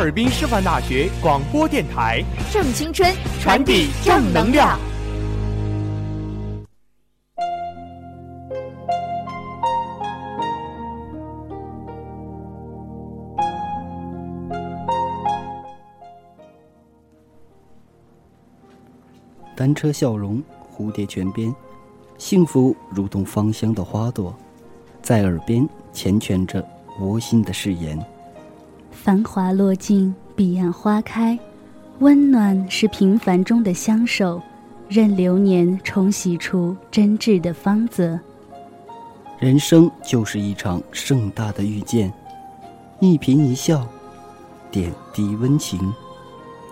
尔滨师范大学广播电台，正青春，传递正能量。单车笑容，蝴蝶泉边，幸福如同芳香的花朵，在耳边缱绻着窝心的誓言。繁华落尽，彼岸花开，温暖是平凡中的相守，任流年冲洗出真挚的芳泽。人生就是一场盛大的遇见，一颦一笑，点滴温情。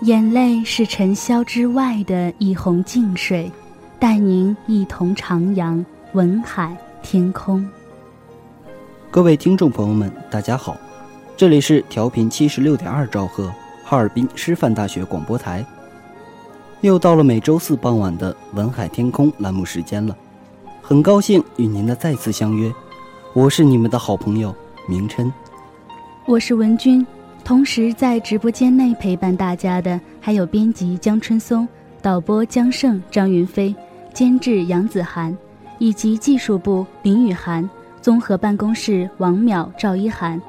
眼泪是尘嚣之外的一泓静水，带您一同徜徉文海天空。各位听众朋友们，大家好，这里是调频七十六点二兆赫哈尔滨师范大学广播台。又到了每周四傍晚的文海天空栏目时间了，很高兴与您的再次相约，我是你们的好朋友明琛，我是文君。同时，在直播间内陪伴大家的还有编辑江春松、导播江胜、张云飞、监制杨子涵，以及技术部林雨涵、综合办公室王淼、赵一涵。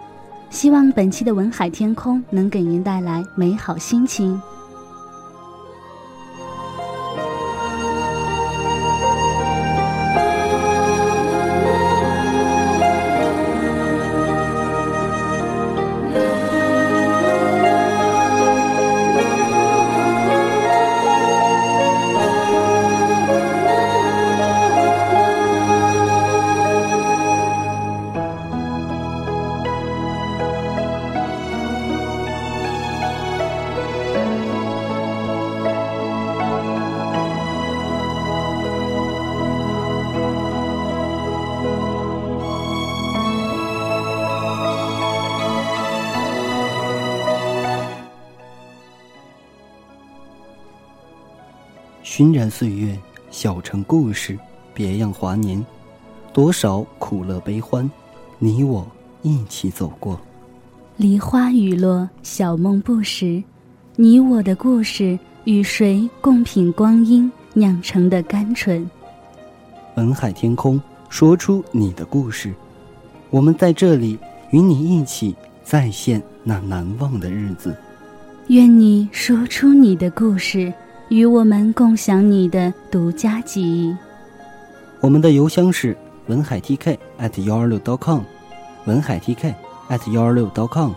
希望本期的文海天空能给您带来美好心情。岁月，小城故事，别样华年，多少苦乐悲欢，你我一起走过。梨花雨落，小梦不识，你我的故事，与谁共品光阴酿成的甘醇？文海天空，说出你的故事，我们在这里与你一起再现那难忘的日子。愿你说出你的故事。与我们共享你的独家记忆。我们的邮箱是文海 TK at 幺二六 .com，文海 TK at 幺二六 .com。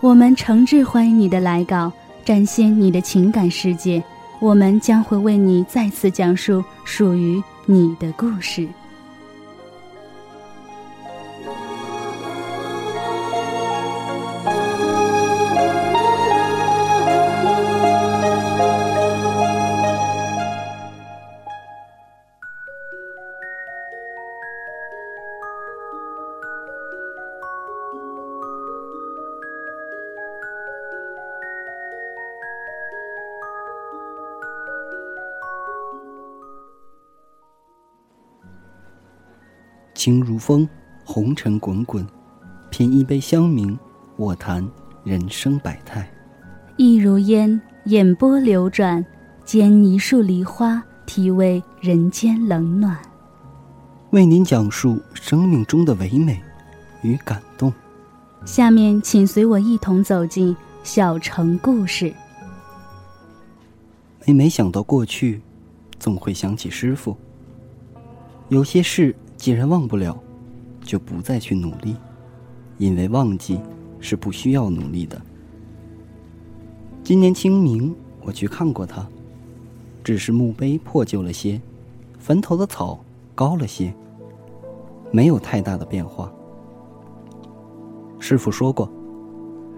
我们诚挚欢迎你的来稿，展现你的情感世界。我们将会为你再次讲述属于你的故事。情如风，红尘滚滚，品一杯香茗，我谈人生百态。意如烟，眼波流转，兼一树梨花，体味人间冷暖。为您讲述生命中的唯美与感动。下面，请随我一同走进小城故事。每每想到过去，总会想起师傅。有些事既然忘不了，就不再去努力，因为忘记是不需要努力的。今年清明，我去看过他，只是墓碑破旧了些，坟头的草高了些，没有太大的变化。师傅说过，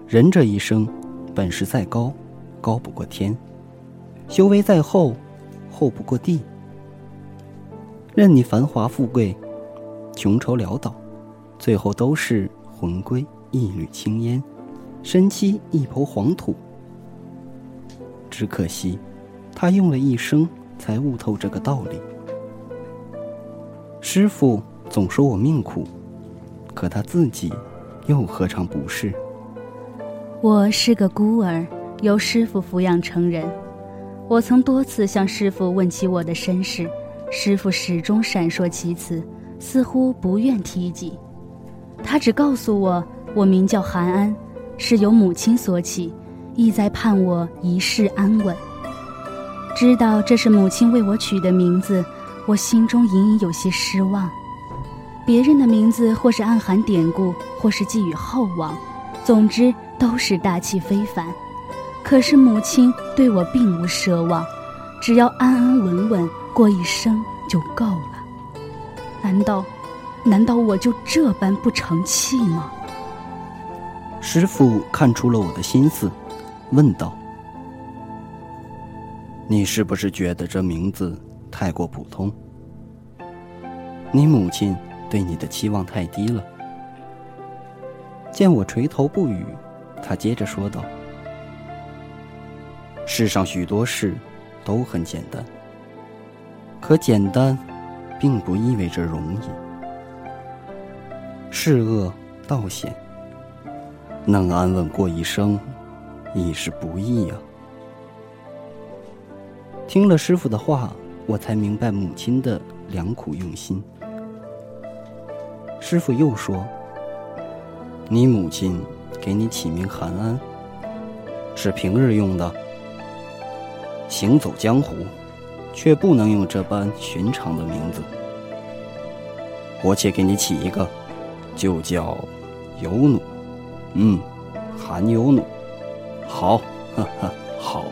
人这一生，本事再高，高不过天。修为再厚，厚不过地。任你繁华富贵，穷愁潦倒，最后都是魂归一缕青烟，身栖一抔黄土。只可惜，他用了一生才悟透这个道理。师傅总说我命苦，可他自己又何尝不是？我是个孤儿，由师傅抚养成人。我曾多次向师傅问起我的身世，师傅始终闪烁其词，似乎不愿提及。他只告诉我，我名叫韩安，是由母亲所起，意在盼我一世安稳。知道这是母亲为我取的名字，我心中隐隐有些失望。别人的名字或是暗含典故，或是寄予厚望，总之都是大气非凡。可是母亲对我并无奢望，只要安安稳稳过一生就够了。难道，难道我就这般不成器吗？师傅看出了我的心思，问道：“你是不是觉得这名字太过普通？你母亲对你的期望太低了？”见我垂头不语，他接着说道。世上许多事都很简单，可简单并不意味着容易。是恶道险，能安稳过一生，已是不易啊。听了师傅的话，我才明白母亲的良苦用心。师傅又说：“你母亲给你起名韩安，是平日用的。”行走江湖，却不能用这般寻常的名字。我且给你起一个，就叫尤努。嗯，韩尤努，好，哈哈，好。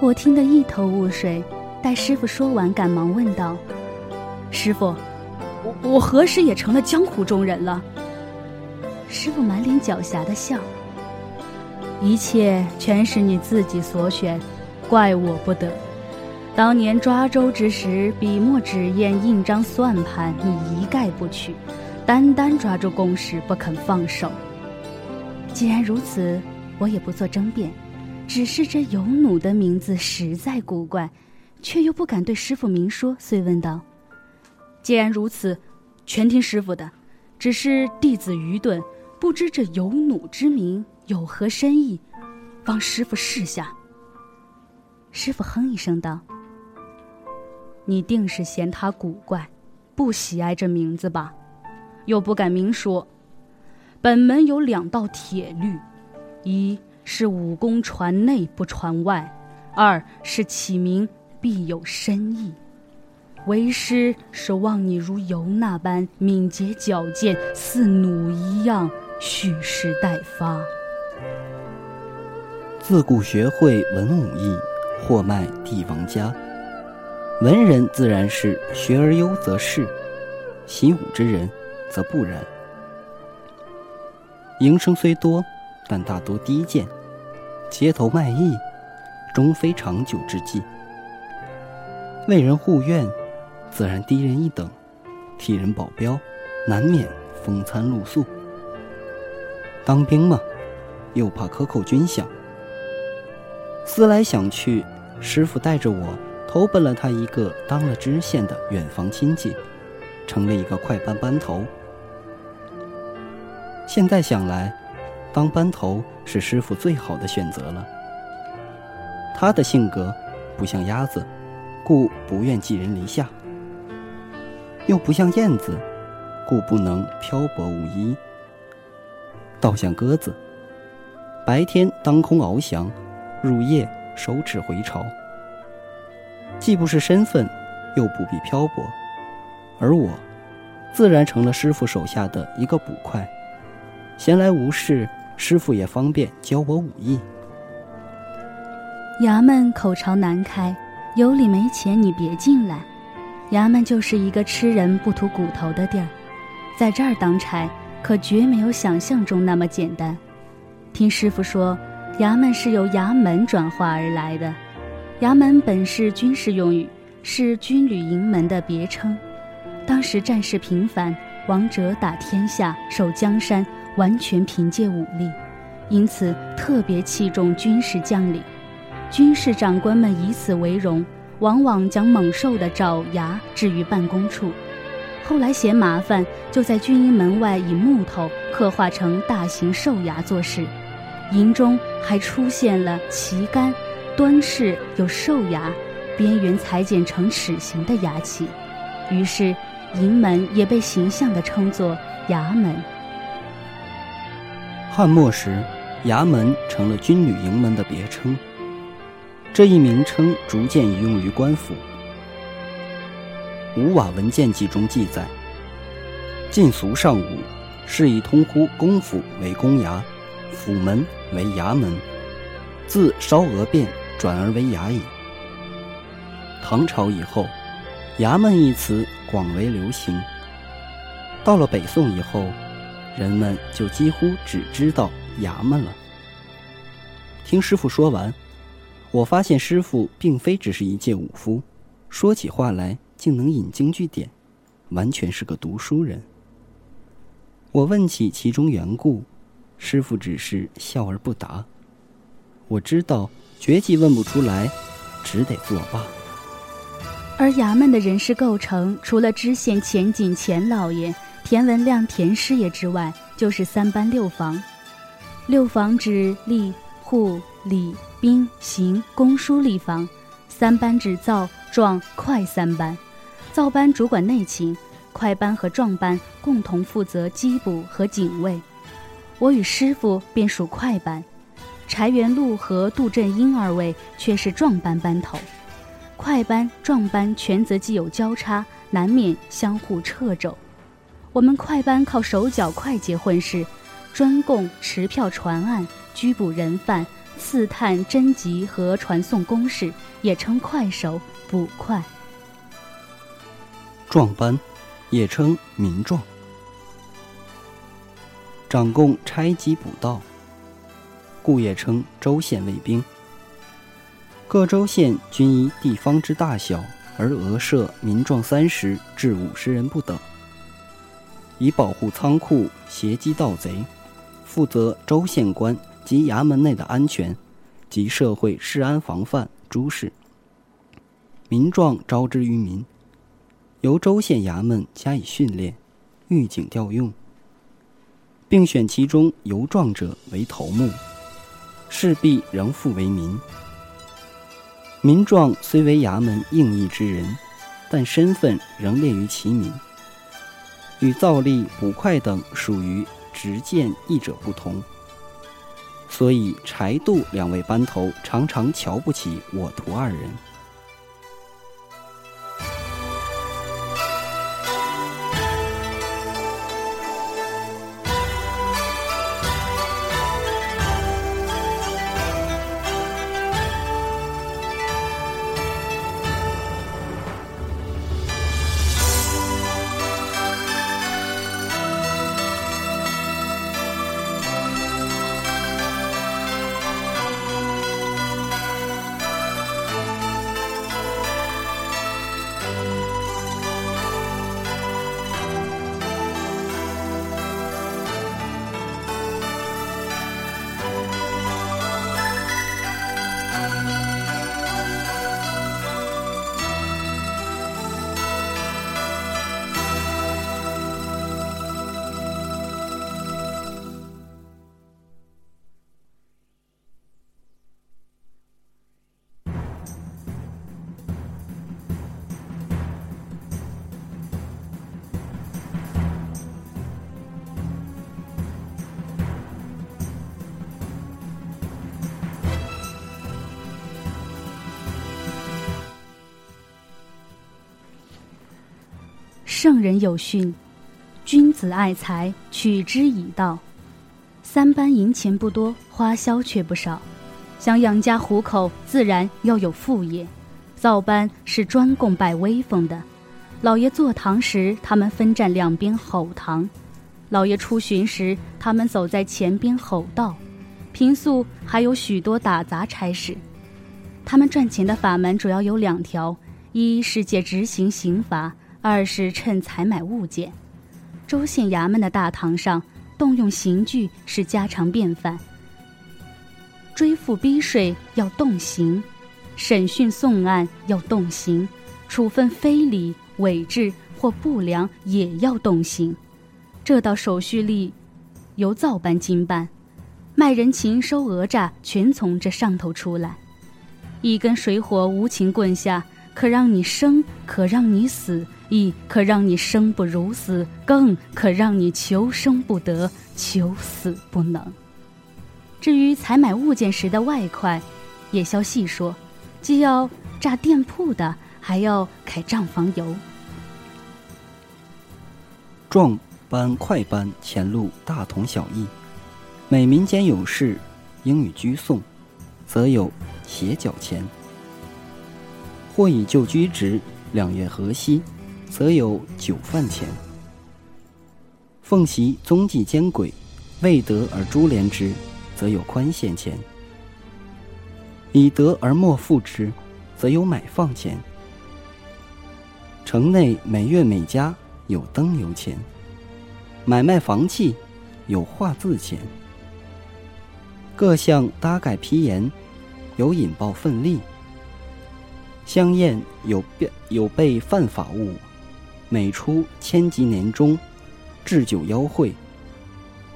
我听得一头雾水，待师傅说完，赶忙问道：“师傅，我我何时也成了江湖中人了？”师傅满脸狡黠的笑：“一切全是你自己所选。”怪我不得。当年抓周之时，笔墨纸砚、印章算盘，你一概不取，单单抓住公事不肯放手。既然如此，我也不做争辩，只是这有弩的名字实在古怪，却又不敢对师傅明说，遂问道：“既然如此，全听师傅的。只是弟子愚钝，不知这有弩之名有何深意，望师傅示下。”师傅哼一声道：“你定是嫌他古怪，不喜爱这名字吧？又不敢明说。本门有两道铁律：一是武功传内不传外；二是起名必有深意。为师是望你如尤那般敏捷矫健，似弩一样蓄势待发。自古学会文武艺。”货卖帝王家，文人自然是学而优则仕，习武之人则不然。营生虽多，但大多低贱，街头卖艺，终非长久之计。为人护院，自然低人一等；替人保镖，难免风餐露宿。当兵嘛，又怕克扣军饷。思来想去。师傅带着我投奔了他一个当了知县的远房亲戚，成了一个快班班头。现在想来，当班头是师傅最好的选择了。他的性格不像鸭子，故不愿寄人篱下；又不像燕子，故不能漂泊无依。倒像鸽子，白天当空翱翔，入夜收翅回巢。既不是身份，又不必漂泊，而我，自然成了师傅手下的一个捕快。闲来无事，师傅也方便教我武艺。衙门口朝南开，有理没钱你别进来。衙门就是一个吃人不吐骨头的地儿，在这儿当差可绝没有想象中那么简单。听师傅说，衙门是由衙门转化而来的。衙门本是军事用语，是军旅营门的别称。当时战事频繁，王者打天下，守江山。完全凭借武力，因此特别器重军事将领。军事长官们以此为荣，往往将猛兽的爪牙置于办公处。后来嫌麻烦，就在军营门外以木头刻画成大型兽牙做事。营中还出现了旗杆、端式有兽牙，边缘裁剪成齿形的牙器。于是，营门也被形象地称作衙门。汉末时，衙门成了军旅营门的别称。这一名称逐渐移用于官府。《吴瓦文件记》中记载：“晋俗尚武，是以通呼公府为公衙，府门为衙门。自烧鹅变转而为衙役。”唐朝以后，“衙门”一词广为流行。到了北宋以后。人们就几乎只知道衙门了。听师傅说完，我发现师傅并非只是一介武夫，说起话来竟能引经据典，完全是个读书人。我问起其中缘故，师傅只是笑而不答。我知道绝技问不出来，只得作罢。而衙门的人事构成，除了知县、钱景、钱老爷。田文亮、田师爷之外，就是三班六房。六房指吏、户、礼、兵、刑、公、书吏房；三班指造、壮、快三班。造班主管内勤，快班和壮班共同负责缉捕和警卫。我与师傅便属快班，柴元禄和杜振英二位却是壮班班头。快班、壮班权责既有交叉，难免相互掣肘。我们快班靠手脚快捷混事，专供持票传案、拘捕人犯、刺探侦缉和传送公事，也称快手、捕快。壮班，也称民壮，掌供拆缉捕盗，故也称州县卫兵。各州县均依地方之大小而额设民壮三十至五十人不等。以保护仓库、协击盗贼，负责州县官及衙门内的安全及社会治安防范诸事。民壮招之于民，由州县衙门加以训练、预警调用，并选其中游壮者为头目，势必仍复为民。民壮虽为衙门应役之人，但身份仍列于其民。与造吏、捕快等属于执剑役者不同，所以柴渡两位班头常常瞧不起我徒二人。圣人有训：“君子爱财，取之以道。”三班银钱不多，花销却不少。想养家糊口，自然要有副业。造班是专供拜威风的。老爷坐堂时，他们分站两边吼堂；老爷出巡时，他们走在前边吼道。平素还有许多打杂差事。他们赚钱的法门主要有两条：一是借执行刑罚，二是趁采买物件。州县衙门的大堂上。动用刑具是家常便饭，追付逼税要动刑，审讯送案要动刑，处分非礼、伪制或不良也要动刑。这道手续例由造办经办，卖人情、收讹诈全从这上头出来。一根水火无情棍下，可让你生，可让你死。亦可让你生不如死，更可让你求生不得，求死不能。至于采买物件时的外快，也消细说，既要炸店铺的，还要开账房油。壮班、快班前路大同小异，每民间有事，应予居送，则有斜脚钱。或以旧居职，两月河西。则有酒饭钱。奉习踪迹奸轨，未得而株连之，则有宽限钱；以得而莫复之，则有买放钱。城内每月每家有灯油钱，买卖房契有画字钱，各项搭盖批言有引报奋力，香宴有变有备犯法物。每出千吉年中，置酒邀会，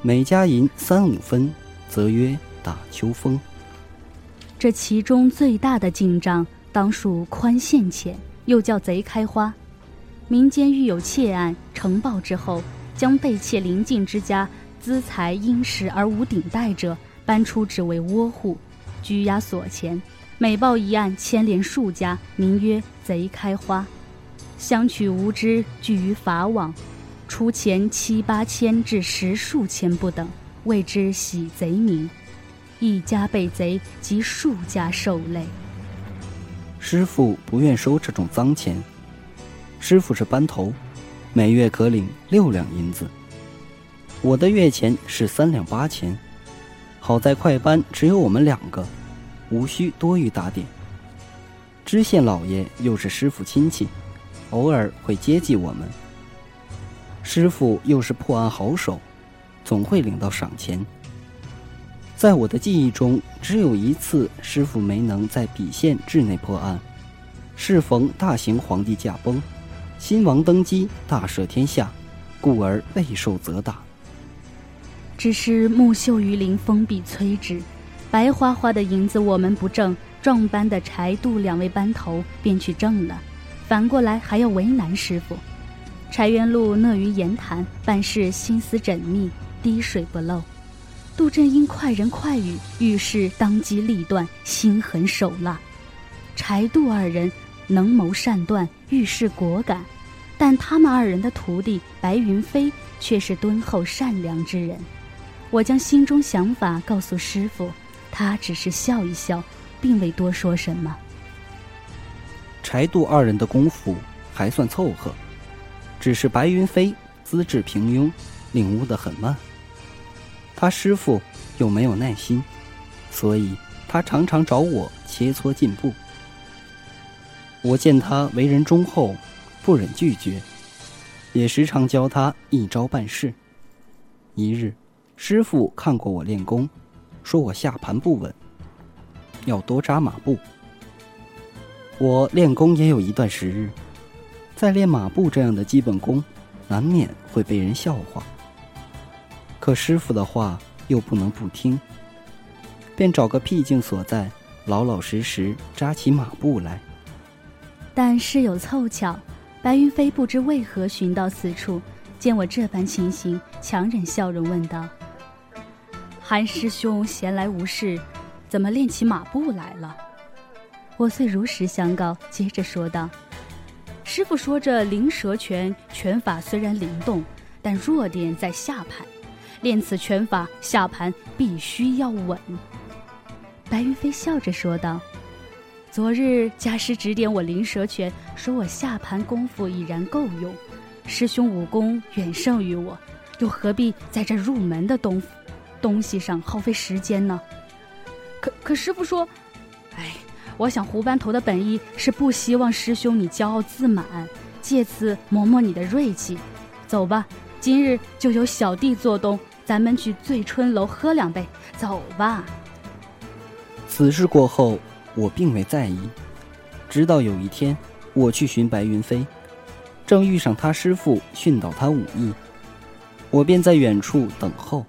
每家银三五分，则曰打秋风。这其中最大的进账，当属宽限钱，又叫贼开花。民间遇有窃案，呈报之后，将被窃邻近之家资财殷实而无顶戴者，搬出只为窝户，拘押所前。每报一案，牵连数家，名曰贼开花。相取无知，聚于法网，出钱七八千至十数千不等，谓之洗贼名。一家被贼，即数家受累。师傅不愿收这种脏钱。师傅是班头，每月可领六两银子。我的月钱是三两八钱。好在快班只有我们两个，无需多余打点。知县老爷又是师傅亲戚。偶尔会接济我们。师傅又是破案好手，总会领到赏钱。在我的记忆中，只有一次师傅没能在笔县治内破案，适逢大行皇帝驾崩，新王登基，大赦天下，故而备受责打。只是木秀于林，风必摧之。白花花的银子我们不挣，壮班的柴杜两位班头便去挣了。反过来还要为难师傅，柴元禄乐于言谈，办事心思缜密，滴水不漏；杜振英快人快语，遇事当机立断，心狠手辣。柴杜二人能谋善断，遇事果敢，但他们二人的徒弟白云飞却是敦厚善良之人。我将心中想法告诉师傅，他只是笑一笑，并未多说什么。柴渡二人的功夫还算凑合，只是白云飞资质平庸，领悟得很慢。他师傅又没有耐心，所以他常常找我切磋进步。我见他为人忠厚，不忍拒绝，也时常教他一招半式。一日，师傅看过我练功，说我下盘不稳，要多扎马步。我练功也有一段时日，在练马步这样的基本功，难免会被人笑话。可师傅的话又不能不听，便找个僻静所在，老老实实扎起马步来。但事有凑巧，白云飞不知为何寻到此处，见我这般情形，强忍笑容问道：“韩师兄闲来无事，怎么练起马步来了？”我遂如实相告，接着说道：“师傅说这灵蛇拳拳法虽然灵动，但弱点在下盘，练此拳法下盘必须要稳。白云飞笑着说道：“昨日家师指点我灵蛇拳，说我下盘功夫已然够用，师兄武功远胜于我，又何必在这入门的东东西上耗费时间呢？”可可师傅说：“哎。”我想胡班头的本意是不希望师兄你骄傲自满，借此磨磨你的锐气。走吧，今日就由小弟做东，咱们去醉春楼喝两杯。走吧。此事过后，我并未在意，直到有一天，我去寻白云飞，正遇上他师父训导他武艺，我便在远处等候，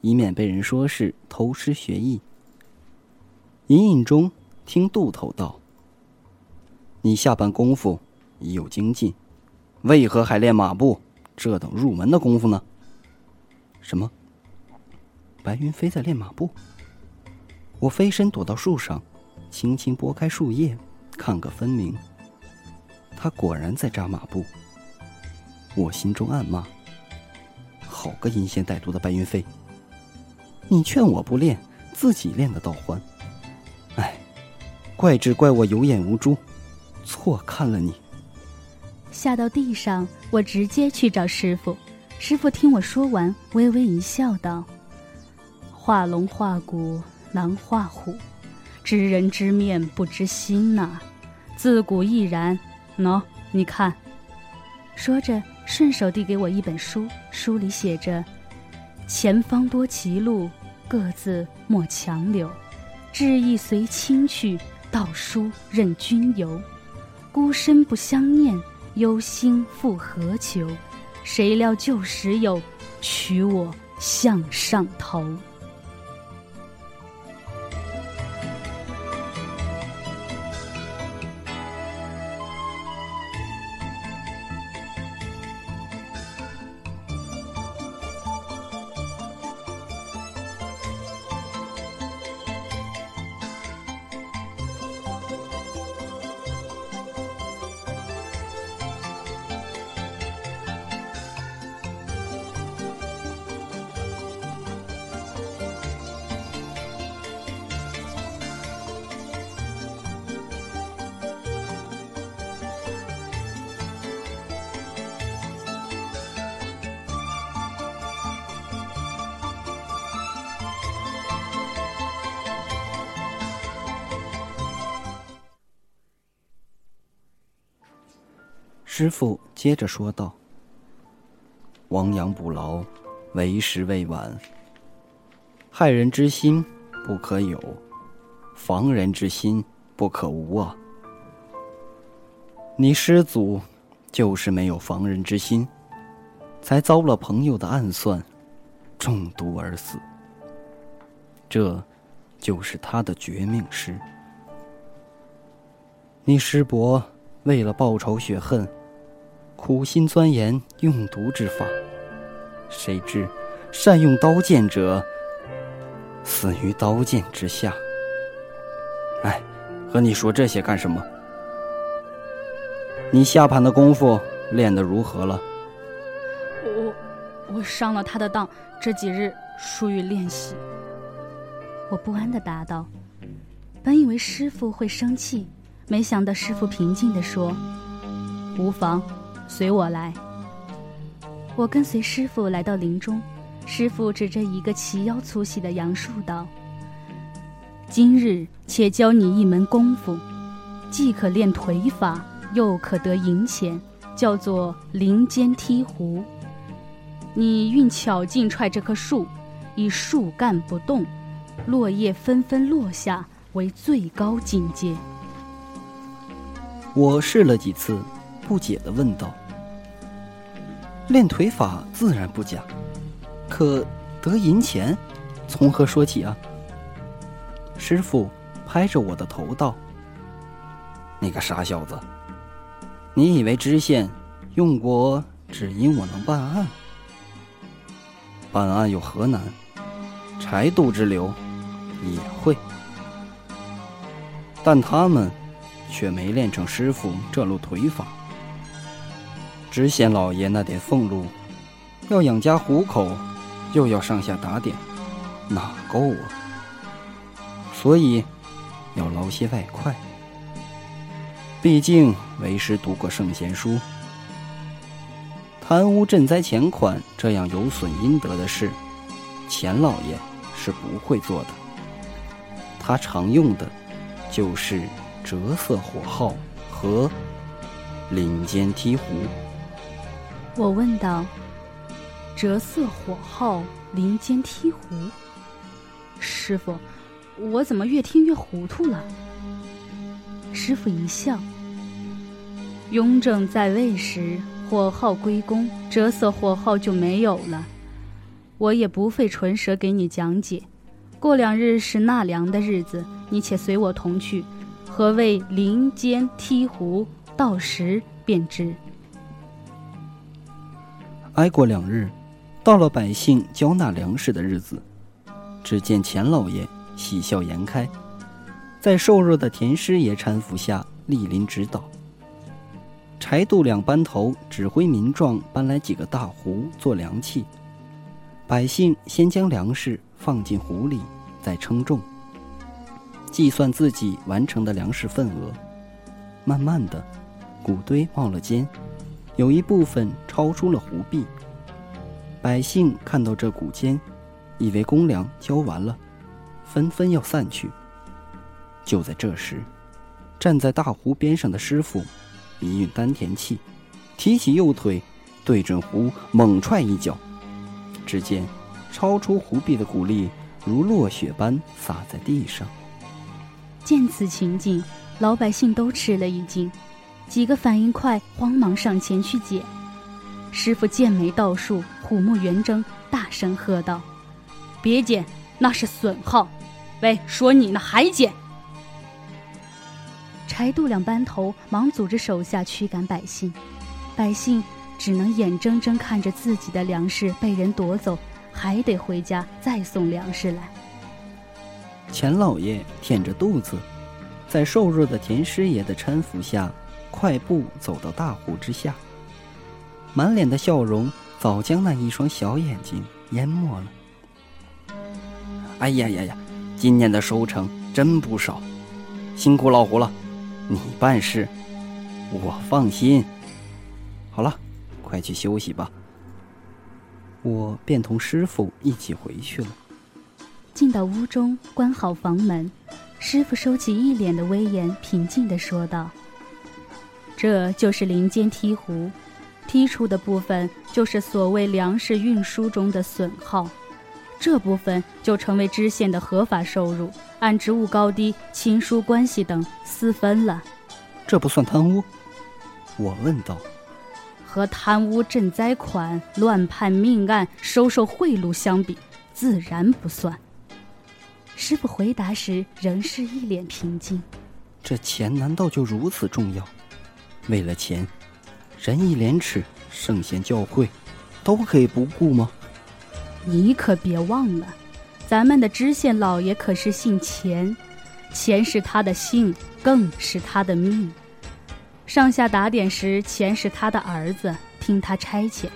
以免被人说是偷师学艺。隐隐中。听杜头道：“你下班功夫已有精进，为何还练马步？这等入门的功夫呢？”什么？白云飞在练马步？我飞身躲到树上，轻轻拨开树叶，看个分明。他果然在扎马步。我心中暗骂：“好个阴险歹毒的白云飞！你劝我不练，自己练的倒欢。”怪只怪我有眼无珠，错看了你。下到地上，我直接去找师傅。师傅听我说完，微微一笑，道：“画龙画虎难画虎，知人知面不知心呐，自古亦然。喏，你看。”说着，顺手递给我一本书，书里写着：“前方多歧路，各自莫强留，志意随心去。”道书任君游，孤身不相念，忧心复何求？谁料旧时友，取我向上头。师傅接着说道：“亡羊补牢，为时未晚。害人之心不可有，防人之心不可无啊！你师祖就是没有防人之心，才遭了朋友的暗算，中毒而死。这，就是他的绝命诗。你师伯为了报仇雪恨。”苦心钻研用毒之法，谁知善用刀剑者死于刀剑之下。哎，和你说这些干什么？你下盘的功夫练得如何了？我我上了他的当，这几日疏于练习。我不安的答道。本以为师傅会生气，没想到师傅平静的说：“无妨。”随我来。我跟随师傅来到林中，师傅指着一个齐腰粗细的杨树道：“今日且教你一门功夫，既可练腿法，又可得银钱，叫做林间踢壶。你运巧劲踹这棵树，以树干不动，落叶纷纷落下为最高境界。”我试了几次。不解的问道：“练腿法自然不假，可得银钱，从何说起啊？”师傅拍着我的头道：“你个傻小子，你以为知县用过只因我能办案？办案有何难？柴渡之流也会，但他们却没练成师傅这路腿法。”知县老爷那点俸禄，要养家糊口，又要上下打点，哪够啊？所以要捞些外快。毕竟为师读过圣贤书，贪污赈灾钱款这样有损阴德的事，钱老爷是不会做的。他常用的，就是折色火耗和林间梯壶。我问道：“折色火耗，林间梯壶。”师傅，我怎么越听越糊涂了？师傅一笑：“雍正在位时，火耗归公，折色火耗就没有了。我也不费唇舌给你讲解。过两日是纳凉的日子，你且随我同去。何谓林间梯壶？到时便知。”挨过两日，到了百姓交纳粮食的日子，只见钱老爷喜笑颜开，在瘦弱的田师爷搀扶下莅临指导。柴杜两班头指挥民壮搬来几个大壶做粮器，百姓先将粮食放进壶里，再称重，计算自己完成的粮食份额。慢慢的，谷堆冒了尖。有一部分超出了湖壁，百姓看到这谷间，以为公粮交完了，纷纷要散去。就在这时，站在大湖边上的师傅，一运丹田气，提起右腿，对准湖猛踹一脚，只见超出湖壁的谷粒如落雪般洒在地上。见此情景，老百姓都吃了一惊。几个反应快，慌忙上前去捡。师傅剑眉倒竖，虎目圆睁，大声喝道：“别捡，那是损耗！喂，说你呢，还捡！”柴度两班头忙组织手下驱赶百姓，百姓只能眼睁睁看着自己的粮食被人夺走，还得回家再送粮食来。钱老爷舔着肚子，在瘦弱的田师爷的搀扶下。快步走到大湖之下，满脸的笑容早将那一双小眼睛淹没了。哎呀呀呀，今年的收成真不少，辛苦老胡了，你办事，我放心。好了，快去休息吧。我便同师傅一起回去了。进到屋中，关好房门，师傅收起一脸的威严，平静地说道。这就是林间梯湖，剔出的部分就是所谓粮食运输中的损耗，这部分就成为知县的合法收入，按职务高低、亲疏关系等私分了。这不算贪污？我问道。和贪污赈灾款、乱判命案、收受贿赂相比，自然不算。师傅回答时仍是一脸平静。这钱难道就如此重要？为了钱，仁义廉耻、圣贤教诲，都可以不顾吗？你可别忘了，咱们的知县老爷可是姓钱，钱是他的姓，更是他的命。上下打点时，钱是他的儿子，听他差遣；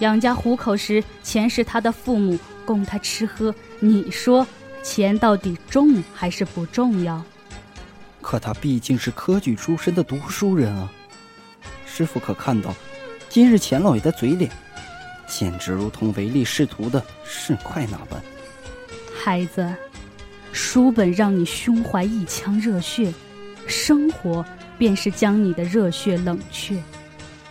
养家糊口时，钱是他的父母，供他吃喝。你说，钱到底重还是不重要？可他毕竟是科举出身的读书人啊。师傅可看到，今日钱老爷的嘴脸，简直如同唯利是图的市侩那般。孩子，书本让你胸怀一腔热血，生活便是将你的热血冷却。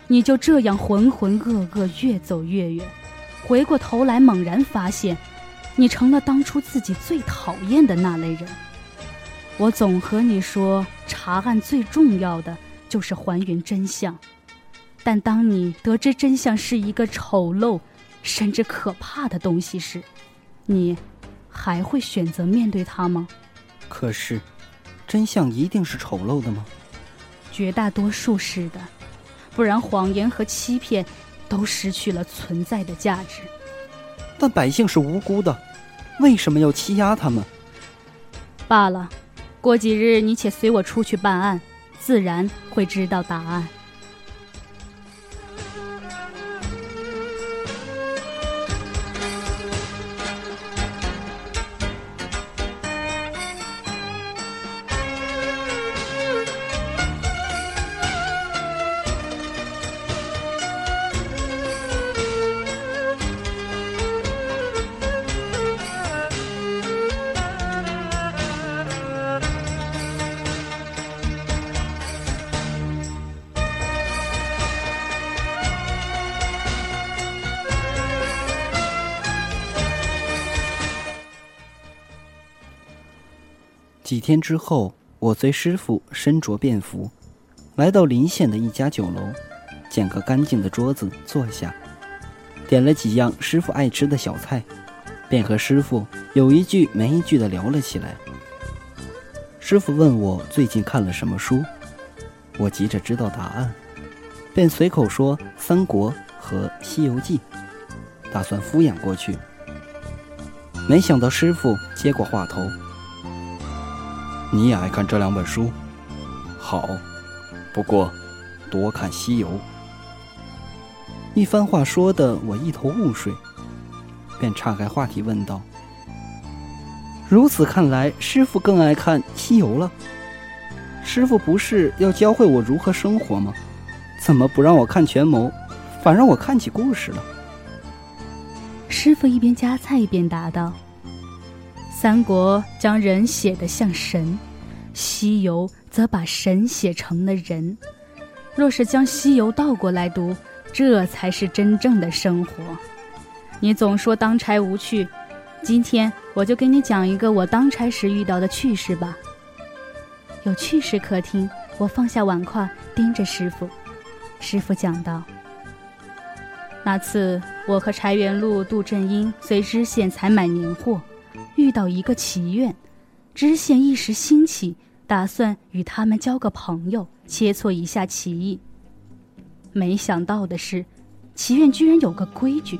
你就这样浑浑噩噩，越走越远，回过头来猛然发现，你成了当初自己最讨厌的那类人。我总和你说，查案最重要的就是还原真相。但当你得知真相是一个丑陋，甚至可怕的东西时，你还会选择面对它吗？可是，真相一定是丑陋的吗？绝大多数是的，不然谎言和欺骗都失去了存在的价值。但百姓是无辜的，为什么要欺压他们？罢了，过几日你且随我出去办案，自然会知道答案。几天之后，我随师傅身着便服，来到临县的一家酒楼，捡个干净的桌子坐下，点了几样师傅爱吃的小菜，便和师傅有一句没一句的聊了起来。师傅问我最近看了什么书，我急着知道答案，便随口说《三国》和《西游记》，打算敷衍过去。没想到师傅接过话头。你也爱看这两本书，好，不过多看《西游》。一番话说的我一头雾水，便岔开话题问道：“如此看来，师傅更爱看《西游》了？师傅不是要教会我如何生活吗？怎么不让我看权谋，反让我看起故事了？”师傅一边夹菜一边答道。三国将人写得像神，西游则把神写成了人。若是将西游倒过来读，这才是真正的生活。你总说当差无趣，今天我就给你讲一个我当差时遇到的趣事吧。有趣事可听，我放下碗筷，盯着师傅。师傅讲道：那次我和柴元禄、杜正英随知县采买年货。遇到一个祈愿，知县一时兴起，打算与他们交个朋友，切磋一下棋艺。没想到的是，祈愿居然有个规矩：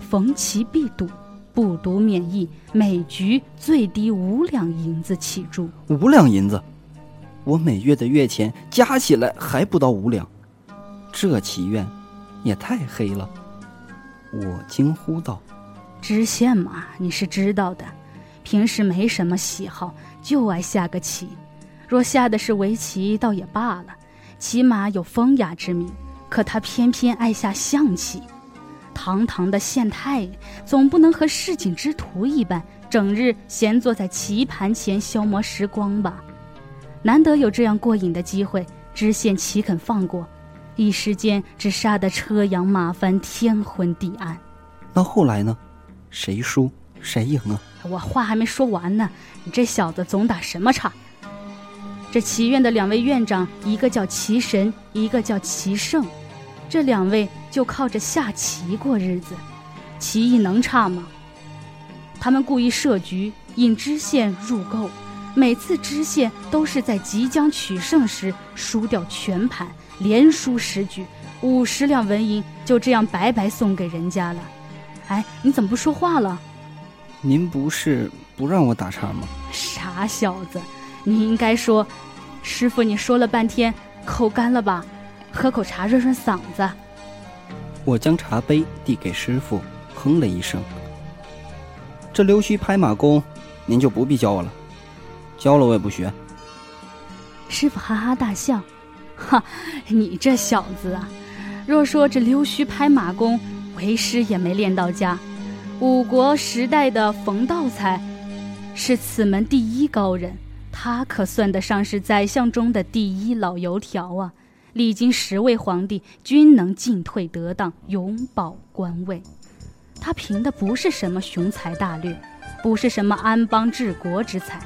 逢棋必赌，不赌免役，每局最低五两银子起注。五两银子，我每月的月钱加起来还不到五两，这祈愿也太黑了！我惊呼道。知县嘛，你是知道的，平时没什么喜好，就爱下个棋。若下的是围棋，倒也罢了，起码有风雅之名。可他偏偏爱下象棋，堂堂的县太爷，总不能和市井之徒一般，整日闲坐在棋盘前消磨时光吧？难得有这样过瘾的机会，知县岂肯放过？一时间只杀得车扬马翻，天昏地暗。那后来呢？谁输谁赢啊？我话还没说完呢，你这小子总打什么岔？这棋院的两位院长，一个叫棋神，一个叫棋圣，这两位就靠着下棋过日子，棋艺能差吗？他们故意设局引知县入购，每次知县都是在即将取胜时输掉全盘，连输十局，五十两纹银就这样白白送给人家了。哎，你怎么不说话了？您不是不让我打岔吗？傻小子，你应该说：“师傅，你说了半天，口干了吧？喝口茶润润嗓子。”我将茶杯递给师傅，哼了一声：“这溜须拍马功，您就不必教我了，教了我也不学。”师傅哈哈大笑：“哈，你这小子啊，若说这溜须拍马功……”为师也没练到家，五国时代的冯道才是此门第一高人，他可算得上是宰相中的第一老油条啊！历经十位皇帝，均能进退得当，永保官位。他凭的不是什么雄才大略，不是什么安邦治国之才，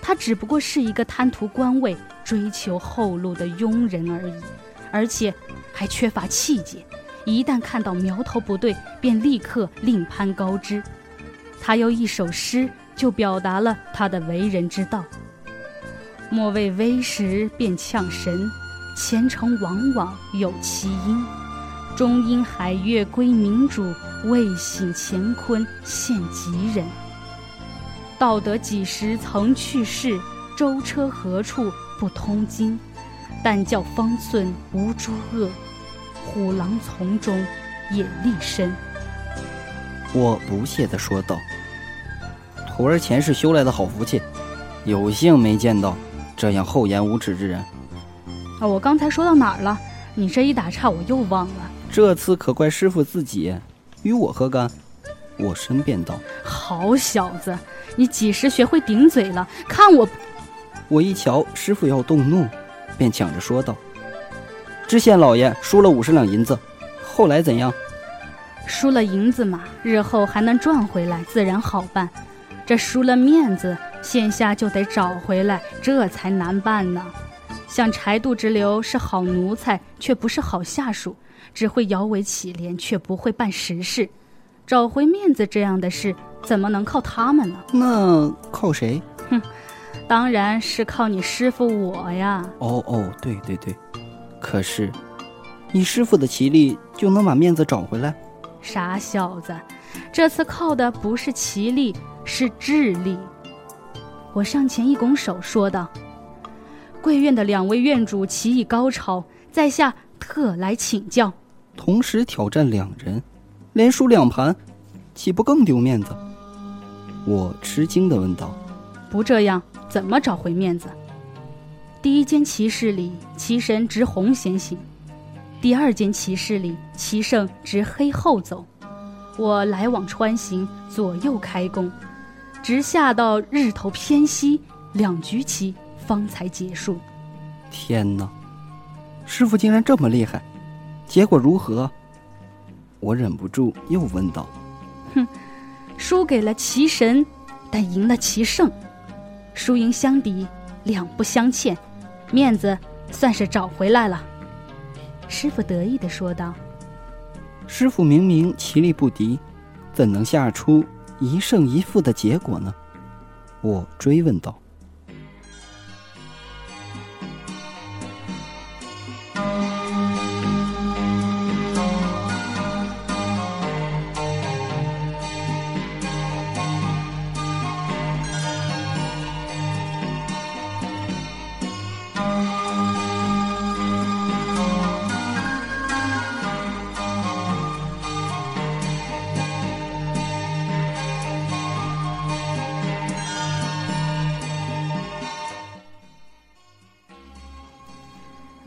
他只不过是一个贪图官位、追求后路的庸人而已，而且还缺乏气节。一旦看到苗头不对，便立刻另攀高枝。他用一首诗就表达了他的为人之道：“莫为微时变呛神，前程往往有其因。终因海月归明主，未醒乾坤现吉人。道德几时曾去世？舟车何处不通经？但教方寸无诸恶。”虎狼丛中，也立身。我不屑地说道：“徒儿前世修来的好福气，有幸没见到这样厚颜无耻之人。”啊，我刚才说到哪儿了？你这一打岔，我又忘了。这次可怪师傅自己，与我何干？我申辩道：“好小子，你几时学会顶嘴了？看我！”我一瞧师傅要动怒，便抢着说道。知县老爷输了五十两银子，后来怎样？输了银子嘛，日后还能赚回来，自然好办。这输了面子，线下就得找回来，这才难办呢。像柴渡之流是好奴才，却不是好下属，只会摇尾乞怜，却不会办实事。找回面子这样的事，怎么能靠他们呢？那靠谁？哼当然是靠你师傅我呀。哦哦，对对对。可是，你师傅的棋力就能把面子找回来？傻小子，这次靠的不是棋力，是智力。我上前一拱手，说道：“贵院的两位院主棋艺高超，在下特来请教。”同时挑战两人，连输两盘，岂不更丢面子？我吃惊地问道：“不这样，怎么找回面子？”第一间棋室里，棋神执红先行；第二间棋室里，棋圣执黑后走。我来往穿行，左右开弓，直下到日头偏西，两局棋方才结束。天哪，师傅竟然这么厉害！结果如何？我忍不住又问道。哼，输给了棋神，但赢了棋圣，输赢相抵，两不相欠，面子算是找回来了。师傅得意地说道。师傅明明棋力不敌，怎能下出一胜一负的结果呢？我追问道。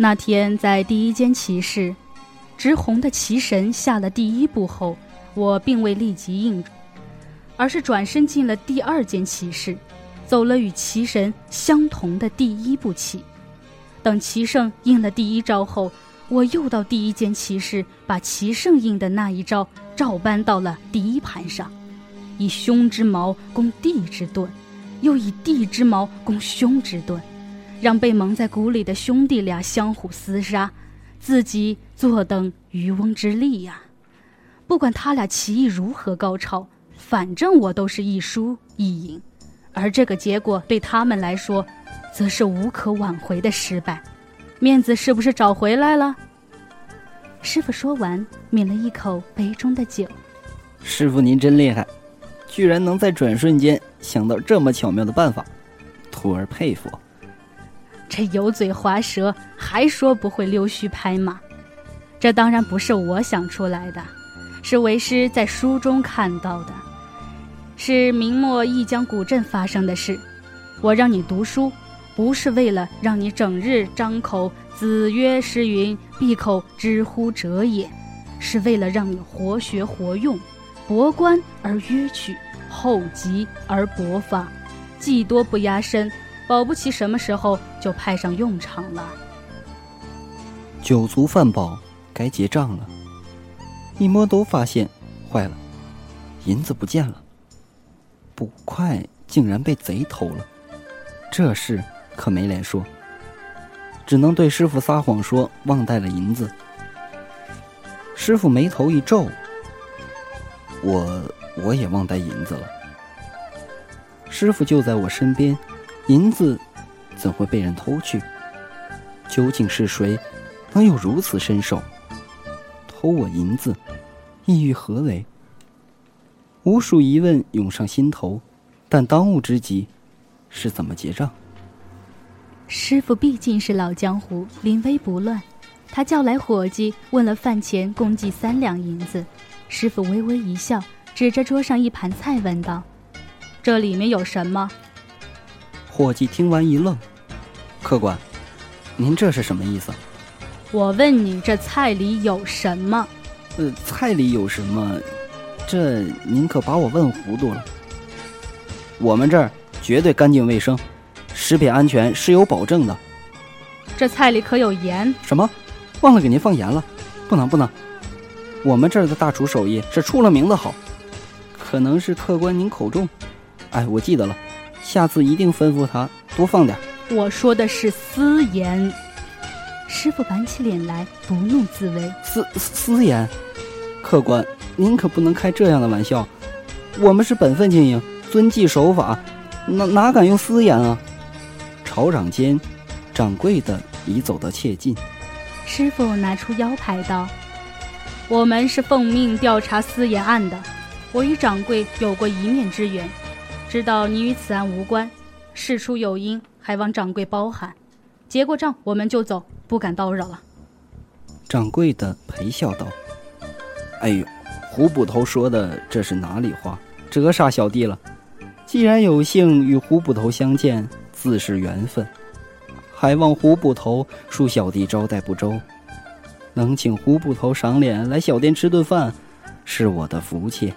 那天在第一间棋室，直红的棋神下了第一步后，我并未立即应，而是转身进了第二间棋室，走了与棋神相同的第一步棋。等棋圣应了第一招后，我又到第一间棋室，把棋圣应的那一招照搬到了第一盘上，以凶之矛攻地之盾，又以地之矛攻凶之盾。让被蒙在鼓里的兄弟俩相互厮杀，自己坐等渔翁之利呀！不管他俩棋艺如何高超，反正我都是一输一赢，而这个结果对他们来说，则是无可挽回的失败。面子是不是找回来了？师傅说完，抿了一口杯中的酒。师傅您真厉害，居然能在转瞬间想到这么巧妙的办法，徒儿佩服。这油嘴滑舌，还说不会溜须拍马，这当然不是我想出来的，是为师在书中看到的，是明末一江古镇发生的事。我让你读书，不是为了让你整日张口“子曰诗云”，闭口“知乎者也”，是为了让你活学活用，博观而约取，厚积而薄发，技多不压身。保不齐什么时候就派上用场了。酒足饭饱，该结账了。一摸兜，发现坏了，银子不见了。捕快竟然被贼偷了，这事可没脸说，只能对师傅撒谎说忘带了银子。师傅眉头一皱，我我也忘带银子了。师傅就在我身边。银子怎会被人偷去？究竟是谁能有如此身手？偷我银子，意欲何为？无数疑问涌上心头，但当务之急是怎么结账。师傅毕竟是老江湖，临危不乱。他叫来伙计，问了饭钱，共计三两银子。师傅微微一笑，指着桌上一盘菜问道：“这里面有什么？”伙计听完一愣：“客官，您这是什么意思？”我问你，这菜里有什么？呃，菜里有什么？这您可把我问糊涂了。我们这儿绝对干净卫生，食品安全是有保证的。这菜里可有盐？什么？忘了给您放盐了？不能不能，我们这儿的大厨手艺是出了名的好。可能是客官您口重。哎，我记得了。下次一定吩咐他多放点。我说的是私盐。师傅板起脸来，不怒自威。私私盐，客官，您可不能开这样的玩笑。我们是本分经营，遵纪守法，哪哪敢用私盐啊？吵嚷间，掌柜的已走得切近。师傅拿出腰牌道：“我们是奉命调查私盐案的，我与掌柜有过一面之缘，知道你与此案无关，事出有因，还望掌柜包涵。结过账，我们就走。”不敢叨扰了。掌柜的陪笑道：“哎呦，胡捕头说的这是哪里话？折煞小弟了。既然有幸与胡捕头相见，自是缘分，还望胡捕头恕小弟招待不周。能请胡捕头赏脸来小店吃顿饭，是我的福气。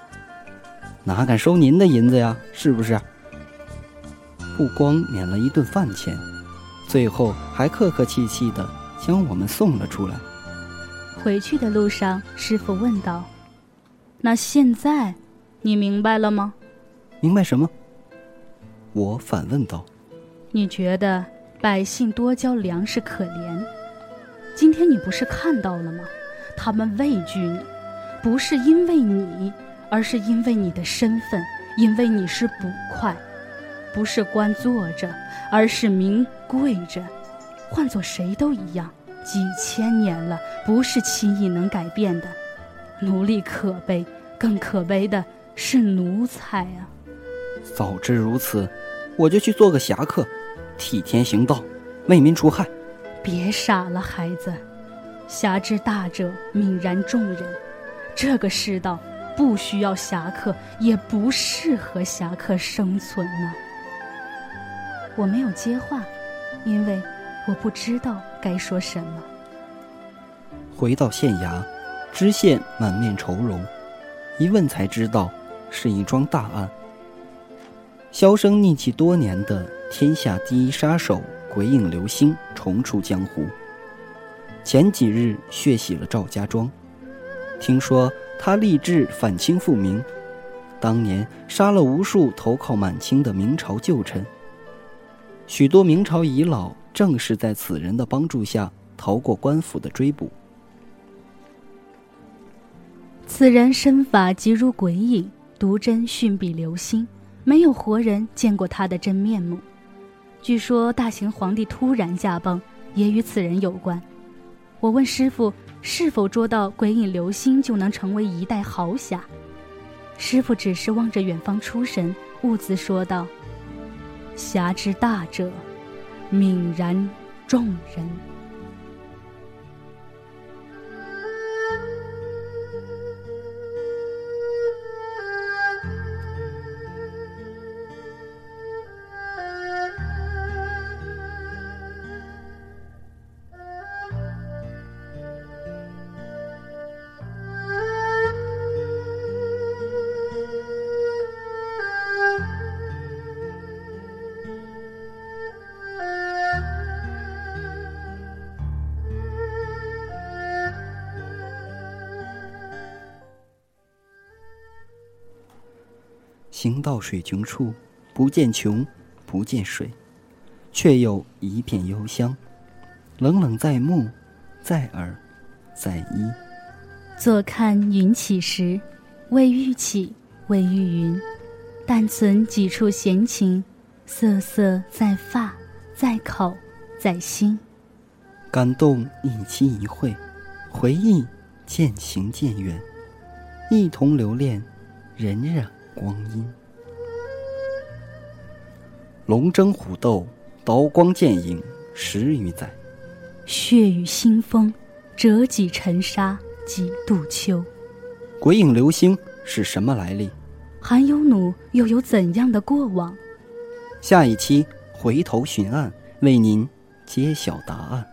哪敢收您的银子呀？是不是？不光免了一顿饭钱，最后还客客气气的。”将我们送了出来。回去的路上，师傅问道：“那现在，你明白了吗？”“明白什么？”我反问道。“你觉得百姓多交粮食可怜？今天你不是看到了吗？他们畏惧你，不是因为你，而是因为你的身份，因为你是捕快，不是官坐着，而是民跪着。”换做谁都一样，几千年了，不是轻易能改变的。奴隶可悲，更可悲的是奴才啊！早知如此，我就去做个侠客，替天行道，为民除害。别傻了，孩子。侠之大者，泯然众人。这个世道不需要侠客，也不适合侠客生存呢。我没有接话，因为。我不知道该说什么。回到县衙，知县满面愁容，一问才知道，是一桩大案。销声匿迹多年的天下第一杀手鬼影流星重出江湖。前几日血洗了赵家庄，听说他立志反清复明，当年杀了无数投靠满清的明朝旧臣，许多明朝遗老。正是在此人的帮助下逃过官府的追捕。此人身法极如鬼影，毒针迅比流星，没有活人见过他的真面目。据说大行皇帝突然驾崩，也与此人有关。我问师傅，是否捉到鬼影流星就能成为一代豪侠？师傅只是望着远方出神，兀自说道：“侠之大者。”泯然众人。水穷处，不见穷，不见水，却有一片幽香，冷冷在目，在耳，在衣。坐看云起时，未欲起，未欲云，但存几处闲情，瑟瑟在发，在口，在心。感动一期一会，回忆渐行渐远，一同留恋，荏苒。光阴，龙争虎斗，刀光剑影，十余载；血雨腥风，折戟沉沙，几度秋。鬼影流星是什么来历？韩有弩又有怎样的过往？下一期回头寻案，为您揭晓答案。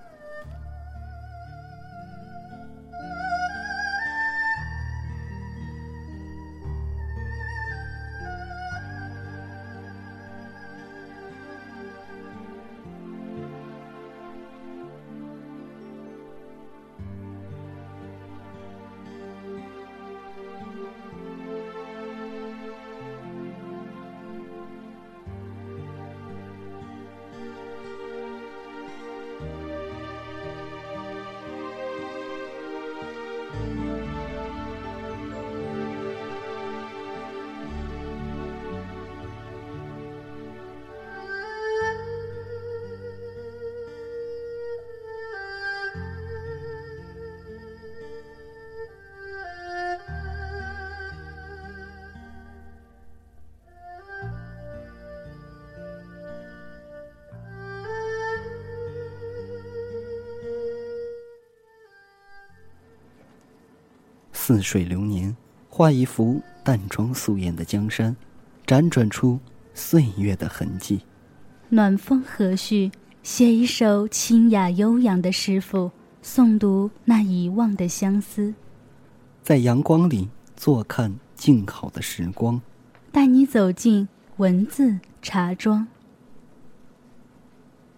似水流年，画一幅淡妆素颜的江山，辗转出岁月的痕迹。暖风和煦，写一首清雅悠扬的诗赋，诵读那遗忘的相思。在阳光里坐看静好的时光，带你走进文字茶庄。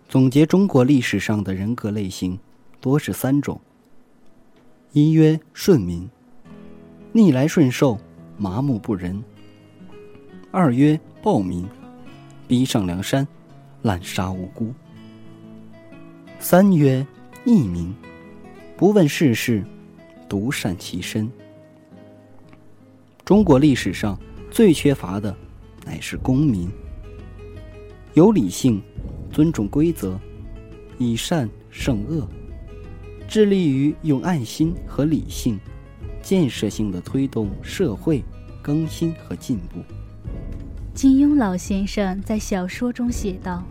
总结中国历史上的人格类型，多是三种：一曰顺民，逆来顺受，麻木不仁；二曰暴民，逼上梁山，滥杀无辜；三曰逆民，不问世事，独善其身。中国历史上最缺乏的，乃是公民，有理性。尊重规则，以善胜恶，致力于用爱心和理性，建设性的推动社会更新和进步。金庸老先生在小说中写道：“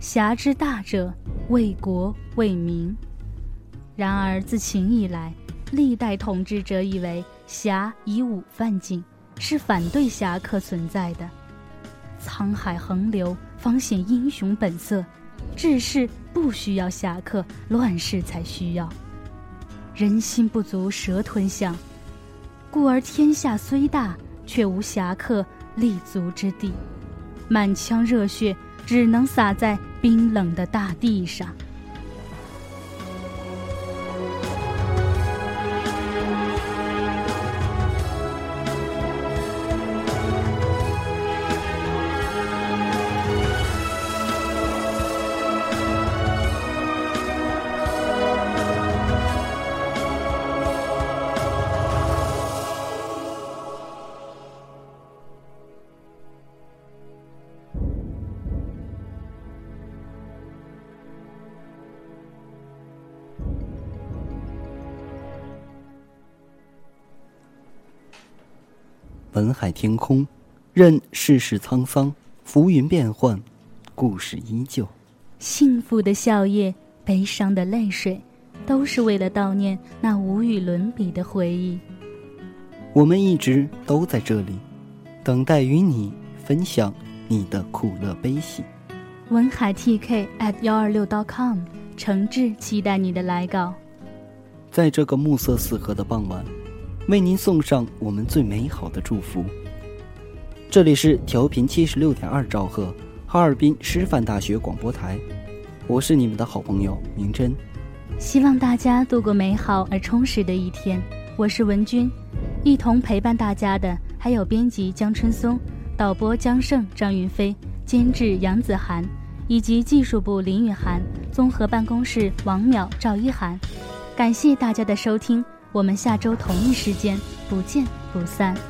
侠之大者，为国为民。”然而自秦以来，历代统治者以为侠以武犯禁，是反对侠客存在的。沧海横流。方显英雄本色，治世不需要侠客，乱世才需要。人心不足蛇吞象，故而天下虽大，却无侠客立足之地，满腔热血只能洒在冰冷的大地上。文海天空，任世事沧桑，浮云变幻，故事依旧。幸福的笑靥，悲伤的泪水，都是为了悼念那无与伦比的回忆。我们一直都在这里，等待与你分享你的苦乐悲喜。文海 TK at 幺二六 .com，诚挚期待你的来稿。在这个暮色四合的傍晚。为您送上我们最美好的祝福。这里是调频七十六点二兆赫，哈尔滨师范大学广播台，我是你们的好朋友明真。希望大家度过美好而充实的一天。我是文君，一同陪伴大家的还有编辑江春松、导播江胜、张云飞、监制杨子涵，以及技术部林雨涵、综合办公室王淼、赵一涵。感谢大家的收听。我们下周同一时间不见不散。